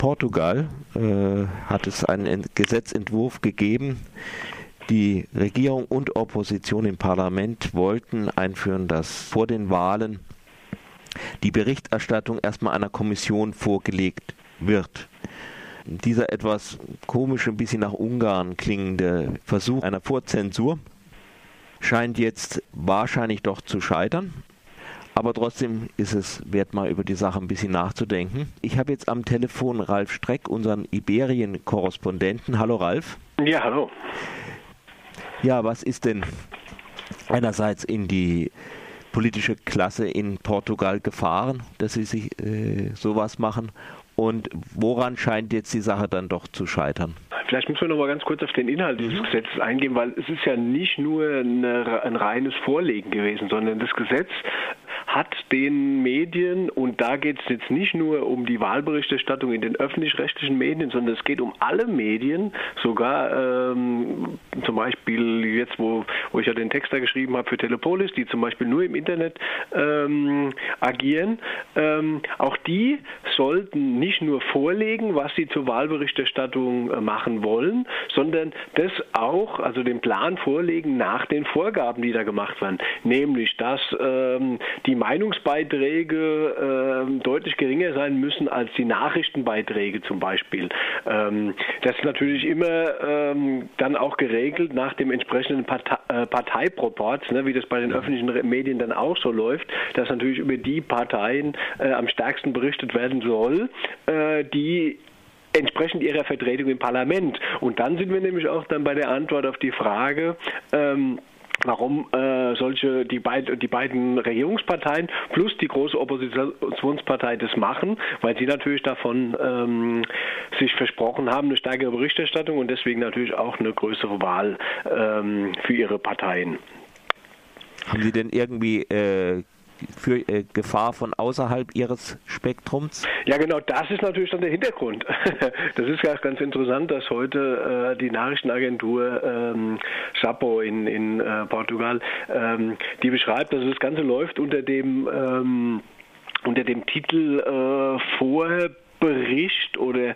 Portugal äh, hat es einen Gesetzentwurf gegeben. Die Regierung und Opposition im Parlament wollten einführen, dass vor den Wahlen die Berichterstattung erstmal einer Kommission vorgelegt wird. Dieser etwas komische, ein bisschen nach Ungarn klingende Versuch einer Vorzensur scheint jetzt wahrscheinlich doch zu scheitern. Aber trotzdem ist es wert, mal über die Sache ein bisschen nachzudenken. Ich habe jetzt am Telefon Ralf Streck, unseren Iberien-Korrespondenten. Hallo Ralf. Ja, hallo. Ja, was ist denn einerseits in die politische Klasse in Portugal gefahren, dass sie sich äh, sowas machen? Und woran scheint jetzt die Sache dann doch zu scheitern? Vielleicht müssen wir noch mal ganz kurz auf den Inhalt dieses mhm. Gesetzes eingehen, weil es ist ja nicht nur eine, ein reines Vorlegen gewesen, sondern das Gesetz hat den Medien, und da geht es jetzt nicht nur um die Wahlberichterstattung in den öffentlich-rechtlichen Medien, sondern es geht um alle Medien, sogar ähm, zum Beispiel jetzt, wo, wo ich ja den Text da geschrieben habe für Telepolis, die zum Beispiel nur im Internet ähm, agieren, ähm, auch die sollten nicht nur vorlegen, was sie zur Wahlberichterstattung äh, machen wollen, sondern das auch, also den Plan vorlegen nach den Vorgaben, die da gemacht werden, nämlich dass ähm, die Meinungsbeiträge äh, deutlich geringer sein müssen als die Nachrichtenbeiträge zum Beispiel. Ähm, das ist natürlich immer ähm, dann auch geregelt nach dem entsprechenden Partei, äh, Parteiproports, ne, wie das bei den öffentlichen Medien dann auch so läuft, dass natürlich über die Parteien äh, am stärksten berichtet werden soll, äh, die entsprechend ihrer Vertretung im Parlament. Und dann sind wir nämlich auch dann bei der Antwort auf die Frage, ähm, warum äh, solche die, beid, die beiden Regierungsparteien plus die große Oppositionspartei das machen, weil sie natürlich davon ähm, sich versprochen haben, eine stärkere Berichterstattung und deswegen natürlich auch eine größere Wahl ähm, für ihre Parteien. Haben Sie denn irgendwie äh, für äh, Gefahr von außerhalb ihres Spektrums? Ja, genau, das ist natürlich dann der Hintergrund. das ist ja ganz interessant, dass heute äh, die Nachrichtenagentur ähm, Chapo in, in äh, Portugal, ähm, die beschreibt, dass das Ganze läuft unter dem ähm, unter dem Titel äh, Vorher Bericht oder äh,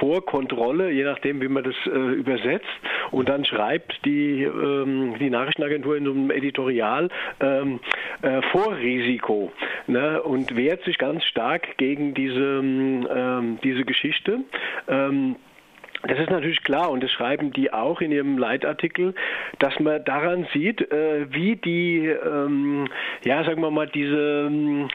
Vorkontrolle, je nachdem, wie man das äh, übersetzt. Und dann schreibt die, ähm, die Nachrichtenagentur in so einem Editorial ähm, äh, Vorrisiko ne, und wehrt sich ganz stark gegen diese, ähm, diese Geschichte. Ähm, das ist natürlich klar und das schreiben die auch in ihrem Leitartikel, dass man daran sieht, äh, wie die, ähm, ja, sagen wir mal, diese ähm,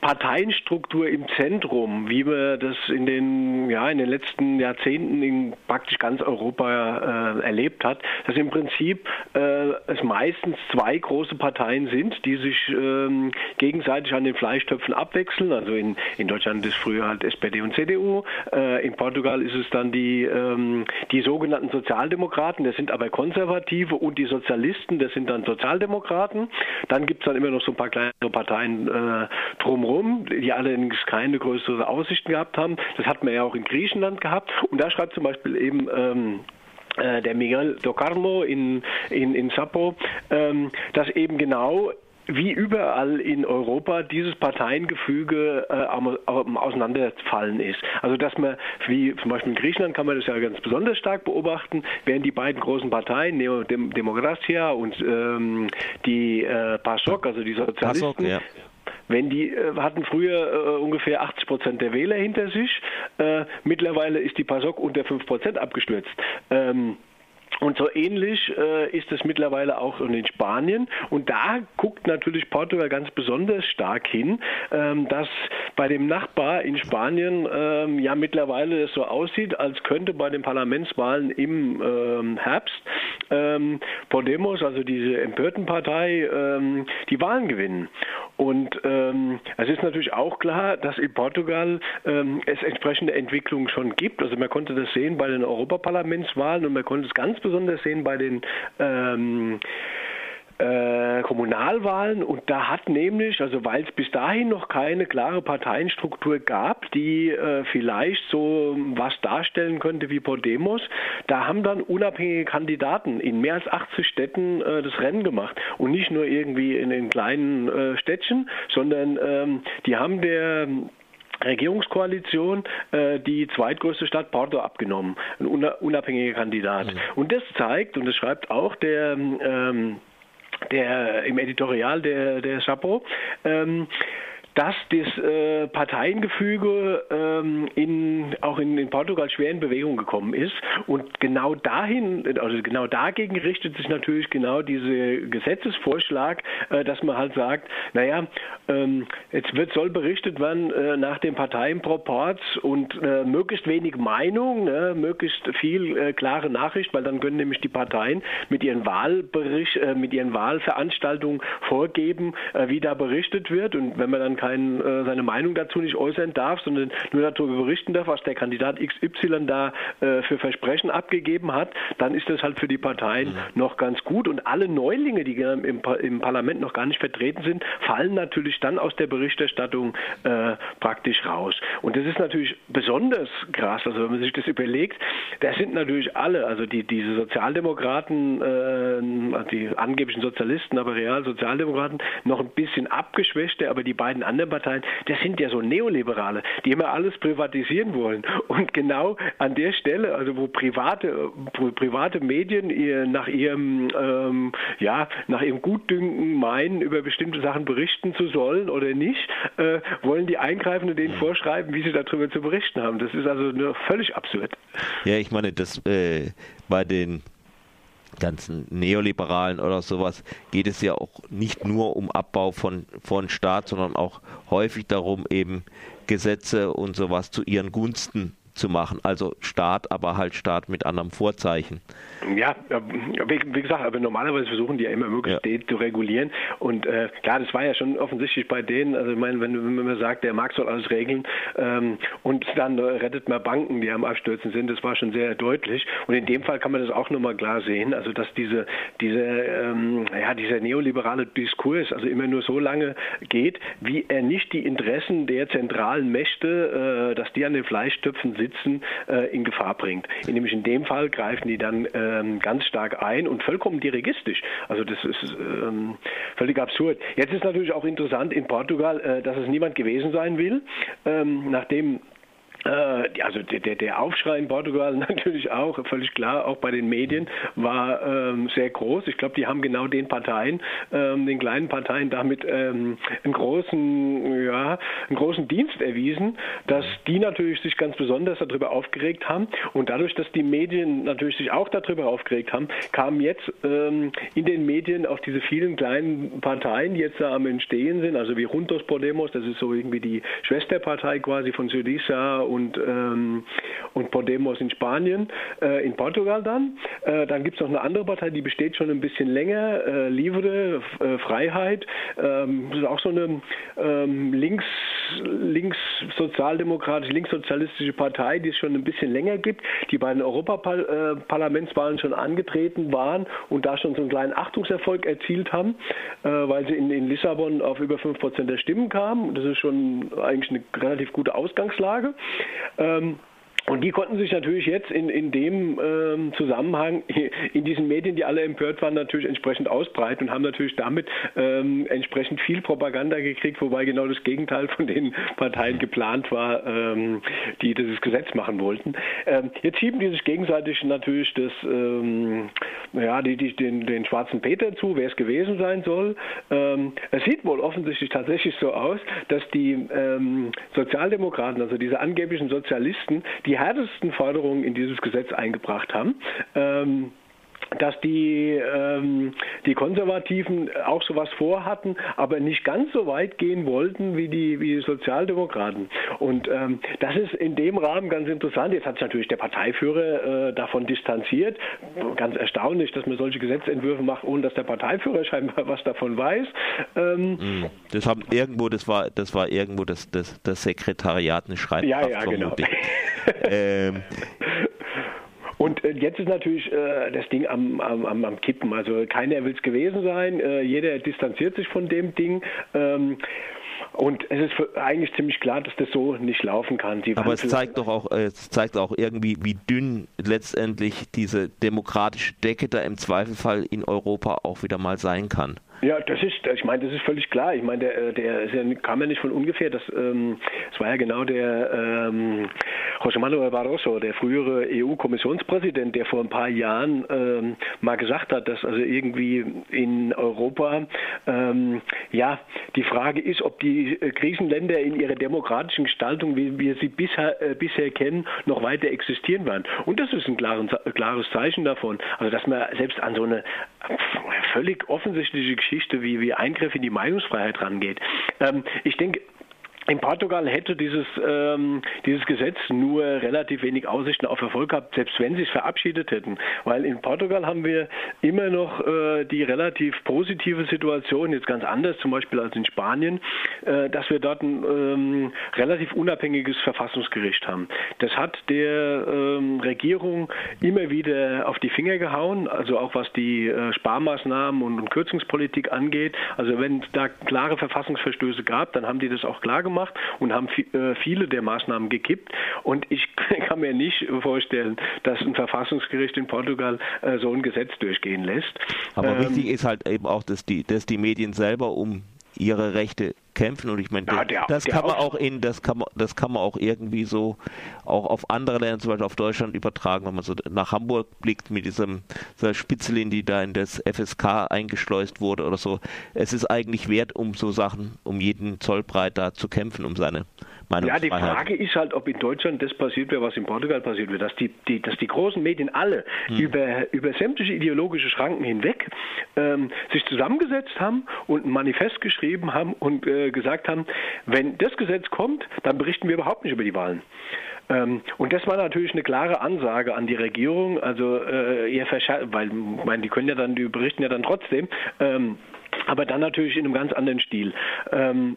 Parteienstruktur im Zentrum, wie man das in den, ja, in den letzten Jahrzehnten in praktisch ganz Europa äh, erlebt hat, dass im Prinzip äh, es meistens zwei große Parteien sind, die sich ähm, gegenseitig an den Fleischtöpfen abwechseln. Also in, in Deutschland ist früher halt SPD und CDU, äh, in Portugal ist es dann die, ähm, die sogenannten Sozialdemokraten, das sind aber Konservative und die Sozialisten, das sind dann Sozialdemokraten. Dann gibt es dann immer noch so ein paar kleinere Parteien äh, drumherum die allerdings keine größeren Aussichten gehabt haben. Das hat man ja auch in Griechenland gehabt. Und da schreibt zum Beispiel eben ähm, äh, der Miguel do Carmo in, in, in Sapo, ähm, dass eben genau wie überall in Europa dieses Parteiengefüge äh, am, am Auseinanderfallen ist. Also dass man, wie zum Beispiel in Griechenland kann man das ja ganz besonders stark beobachten, während die beiden großen Parteien, Neo Dem Demokratia und ähm, die äh, PASOK, also die Sozialisten, PASOK, ja wenn die äh, hatten früher äh, ungefähr 80 Prozent der Wähler hinter sich, äh, mittlerweile ist die PASOK unter 5 Prozent abgestürzt. Ähm, und so ähnlich äh, ist es mittlerweile auch in Spanien. Und da guckt natürlich Portugal ganz besonders stark hin, ähm, dass bei dem Nachbar in Spanien ähm, ja mittlerweile es so aussieht, als könnte bei den Parlamentswahlen im ähm, Herbst ähm, Podemos, also diese empörten Partei, ähm, die Wahlen gewinnen. Und ähm, es ist natürlich auch klar, dass in Portugal es entsprechende Entwicklungen schon gibt. Also man konnte das sehen bei den Europaparlamentswahlen und man konnte es ganz besonders sehen bei den ähm, äh, Kommunalwahlen und da hat nämlich, also weil es bis dahin noch keine klare Parteienstruktur gab, die äh, vielleicht so was darstellen könnte wie Podemos, da haben dann unabhängige Kandidaten in mehr als 80 Städten äh, das Rennen gemacht und nicht nur irgendwie in den kleinen äh, Städtchen, sondern ähm, die haben der Regierungskoalition äh, die zweitgrößte Stadt Porto abgenommen, ein unabhängiger Kandidat. Mhm. Und das zeigt, und das schreibt auch der ähm, der im Editorial der, der Chapeau, ähm, dass das äh, Parteiengefüge ähm, in, auch in, in, Portugal schwer in Bewegung gekommen ist. Und genau dahin, also genau dagegen richtet sich natürlich genau dieser Gesetzesvorschlag, äh, dass man halt sagt, naja, ähm, jetzt wird, soll berichtet werden äh, nach dem Parteienproports und äh, möglichst wenig Meinung, ne, möglichst viel äh, klare Nachricht, weil dann können nämlich die Parteien mit ihren Wahlbericht, äh, mit ihren Wahlveranstaltungen vorgeben, wie da berichtet wird. Und wenn man dann kein, äh, seine Meinung dazu nicht äußern darf, sondern nur darüber berichten darf, was der Kandidat XY da äh, für Versprechen abgegeben hat, dann ist das halt für die Parteien mhm. noch ganz gut. Und alle Neulinge, die im, im, Parlament noch gar nicht vertreten sind, fallen natürlich dann aus der Berichterstattung äh, praktisch raus. Und das ist natürlich besonders krass. Also wenn man sich das überlegt, das sind natürlich alle, also die, diese Sozialdemokraten, äh, die angeblichen Sozialisten, aber real Sozialdemokraten, noch ein bisschen abgeschwächte, aber die beiden anderen anderen Parteien, das sind ja so Neoliberale, die immer alles privatisieren wollen. Und genau an der Stelle, also wo private, wo private Medien ihr nach ihrem, ähm, ja, nach ihrem Gutdünken meinen, über bestimmte Sachen berichten zu sollen oder nicht, äh, wollen die eingreifen und denen mhm. vorschreiben, wie sie darüber zu berichten haben. Das ist also nur völlig absurd. Ja, ich meine, das äh, bei den ganzen Neoliberalen oder sowas geht es ja auch nicht nur um Abbau von, von Staat, sondern auch häufig darum, eben Gesetze und sowas zu ihren Gunsten zu machen. Also Staat, aber halt Staat mit anderem Vorzeichen. Ja, wie, gesagt, aber normalerweise versuchen die ja immer möglichst ja. zu regulieren. Und äh, klar, das war ja schon offensichtlich bei denen. Also ich meine, wenn, wenn man sagt, der Markt soll alles regeln ähm, und dann rettet man Banken, die am Abstürzen sind, das war schon sehr deutlich. Und in dem Fall kann man das auch nochmal klar sehen. Also dass diese, diese, ähm, ja, dieser neoliberale Diskurs also immer nur so lange geht, wie er nicht die Interessen der zentralen Mächte, äh, dass die an den Fleischtöpfen sitzen, Sitzen äh, in Gefahr bringt. Nämlich in dem Fall greifen die dann ähm, ganz stark ein und vollkommen dirigistisch. Also das ist ähm, völlig absurd. Jetzt ist natürlich auch interessant in Portugal, äh, dass es niemand gewesen sein will, ähm, nachdem also der, der Aufschrei in Portugal natürlich auch, völlig klar, auch bei den Medien, war ähm, sehr groß. Ich glaube, die haben genau den Parteien, ähm, den kleinen Parteien damit ähm, einen, großen, ja, einen großen Dienst erwiesen, dass die natürlich sich ganz besonders darüber aufgeregt haben. Und dadurch, dass die Medien natürlich sich auch darüber aufgeregt haben, kamen jetzt ähm, in den Medien auch diese vielen kleinen Parteien, die jetzt da am Entstehen sind, also wie Juntos Podemos, das ist so irgendwie die Schwesterpartei quasi von Syriza und, ähm, und Podemos in Spanien, äh, in Portugal dann. Äh, dann gibt es noch eine andere Partei, die besteht schon ein bisschen länger, äh, Livre, äh, Freiheit. Ähm, das ist auch so eine ähm, links, links sozialdemokratische, linkssozialistische Partei, die es schon ein bisschen länger gibt, die bei den Europaparlamentswahlen schon angetreten waren und da schon so einen kleinen Achtungserfolg erzielt haben, äh, weil sie in, in Lissabon auf über 5% der Stimmen kamen. Das ist schon eigentlich eine relativ gute Ausgangslage. Ähm, und die konnten sich natürlich jetzt in, in dem ähm, Zusammenhang in diesen Medien, die alle empört waren, natürlich entsprechend ausbreiten und haben natürlich damit ähm, entsprechend viel Propaganda gekriegt, wobei genau das Gegenteil von den Parteien geplant war, ähm, die dieses Gesetz machen wollten. Ähm, jetzt schieben die sich gegenseitig natürlich das, ähm, ja, die, die, den, den schwarzen Peter zu, wer es gewesen sein soll. Ähm, es sieht wohl offensichtlich tatsächlich so aus, dass die Sozialdemokraten, also diese angeblichen Sozialisten, die härtesten Forderungen in dieses Gesetz eingebracht haben. Ähm, dass die, ähm, die Konservativen auch sowas vorhatten, aber nicht ganz so weit gehen wollten wie die, wie die Sozialdemokraten. Und ähm, das ist in dem Rahmen ganz interessant. Jetzt hat sich natürlich der Parteiführer äh, davon distanziert. Ganz erstaunlich, dass man solche Gesetzentwürfe macht, ohne dass der Parteiführer scheinbar was davon weiß. Ähm, hm. das haben irgendwo, das war, das war irgendwo das, das, das Sekretariat eine Schreibkraft. Ja, ja, genau. äh, jetzt ist natürlich äh, das Ding am, am, am, Kippen. Also keiner will es gewesen sein. Äh, jeder distanziert sich von dem Ding. Ähm, Und es ist eigentlich ziemlich klar, dass das so nicht laufen kann. Die Aber es zeigt doch auch, es zeigt auch irgendwie, wie dünn letztendlich diese demokratische Decke da im Zweifelfall in Europa auch wieder mal sein kann. Ja, das ist, ich meine, das ist völlig klar. Ich meine, der, der kam ja nicht von ungefähr. Das, ähm, das war ja genau der ähm, José Manuel Barroso, der frühere EU-Kommissionspräsident, der vor ein paar Jahren ähm, mal gesagt hat, dass also irgendwie in Europa ähm, ja die Frage ist, ob die äh, Krisenländer in ihrer demokratischen Gestaltung, wie wir sie bisher, äh, bisher kennen, noch weiter existieren werden. Und das ist ein klares, klares Zeichen davon. Also dass man selbst an so eine völlig offensichtliche Geschichte wie, wie Eingriff in die Meinungsfreiheit rangeht. Ähm, ich denke, in Portugal hätte dieses, ähm, dieses Gesetz nur relativ wenig Aussichten auf Erfolg gehabt, selbst wenn sie es verabschiedet hätten. Weil in Portugal haben wir immer noch äh, die relativ positive Situation, jetzt ganz anders zum Beispiel als in Spanien, äh, dass wir dort ein ähm, relativ unabhängiges Verfassungsgericht haben. Das hat der ähm, Regierung immer wieder auf die Finger gehauen, also auch was die äh, Sparmaßnahmen und, und Kürzungspolitik angeht. Also wenn da klare Verfassungsverstöße gab, dann haben die das auch klar gemacht gemacht und haben äh, viele der Maßnahmen gekippt. Und ich kann mir nicht vorstellen, dass ein Verfassungsgericht in Portugal äh, so ein Gesetz durchgehen lässt. Aber ähm, wichtig ist halt eben auch, dass die, dass die Medien selber um ihre Rechte kämpfen und ich meine, ja, der, das der kann man auch in, das kann man, das kann man auch irgendwie so auch auf andere Länder, zum Beispiel auf Deutschland übertragen, wenn man so nach Hamburg blickt mit diesem dieser Spitzelin, die da in das FSK eingeschleust wurde oder so. Es ist eigentlich wert, um so Sachen, um jeden Zollbreit da zu kämpfen, um seine ja, die Frage ist halt, ob in Deutschland das passiert wäre, was in Portugal passiert wäre, dass die, die, dass die großen Medien alle hm. über, über sämtliche ideologische Schranken hinweg ähm, sich zusammengesetzt haben und ein Manifest geschrieben haben und äh, gesagt haben, wenn das Gesetz kommt, dann berichten wir überhaupt nicht über die Wahlen. Ähm, und das war natürlich eine klare Ansage an die Regierung, also äh, ihr weil, meine, die können ja dann, die berichten ja dann trotzdem. Ähm, aber dann natürlich in einem ganz anderen Stil. Ähm,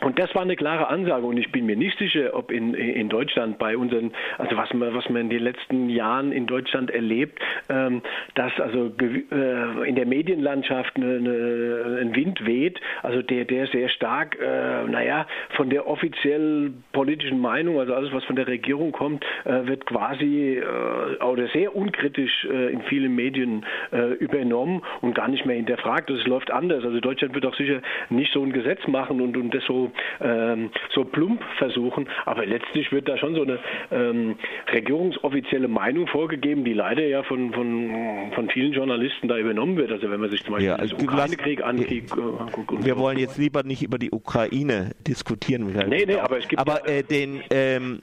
und das war eine klare Ansage und ich bin mir nicht sicher, ob in, in Deutschland bei unseren, also was man, was man in den letzten Jahren in Deutschland erlebt, ähm, dass also äh, in der Medienlandschaft eine, eine, ein Wind weht, also der, der sehr stark, äh, naja, von der offiziell politischen Meinung, also alles, was von der Regierung kommt, äh, wird quasi äh, oder sehr unkritisch äh, in vielen Medien äh, übernommen und gar nicht mehr hinterfragt. Das läuft anders. Also Deutschland wird auch sicher nicht so ein Gesetz machen und, und das so ähm, so plump versuchen. Aber letztlich wird da schon so eine ähm, regierungsoffizielle Meinung vorgegeben, die leider ja von, von, von vielen Journalisten da übernommen wird. Also wenn man sich zum Beispiel ja, also den Ukraine-Krieg anguckt. Äh, wir wollen jetzt lieber nicht über die Ukraine diskutieren. Nee, nee, aber es gibt aber äh, den, ähm,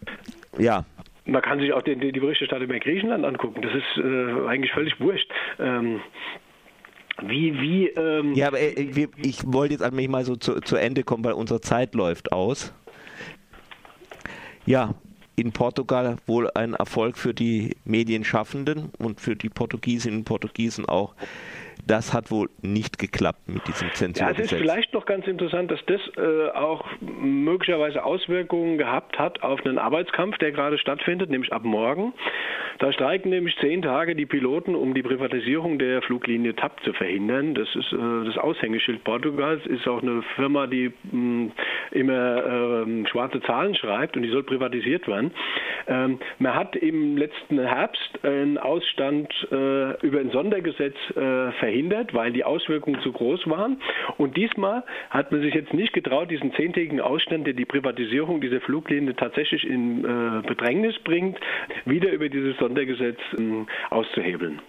ja, man kann sich auch die, die Berichterstattung über Griechenland angucken. Das ist äh, eigentlich völlig wurscht. Ähm, wie, wie, ähm ja, aber äh, ich wollte jetzt eigentlich mal so zu, zu Ende kommen, weil unsere Zeit läuft aus. Ja, in Portugal wohl ein Erfolg für die Medienschaffenden und für die Portugiesinnen und Portugiesen auch das hat wohl nicht geklappt mit diesem Zensurgesetz. Ja, es ist vielleicht noch ganz interessant, dass das äh, auch möglicherweise Auswirkungen gehabt hat auf einen Arbeitskampf, der gerade stattfindet, nämlich ab morgen. Da streiken nämlich zehn Tage die Piloten, um die Privatisierung der Fluglinie TAP zu verhindern. Das ist äh, das Aushängeschild Portugals, ist auch eine Firma, die mh, hm, immer äh, schwarze Zahlen schreibt und die soll privatisiert werden. Ähm, man hat im letzten Herbst einen Ausstand äh, über ein Sondergesetz äh, verhindert, weil die Auswirkungen zu groß waren. Und diesmal hat man sich jetzt nicht getraut, diesen zehntägigen Ausstand, der die Privatisierung dieser Fluglinie tatsächlich in äh, Bedrängnis bringt, wieder über dieses Sondergesetz ähm, auszuhebeln.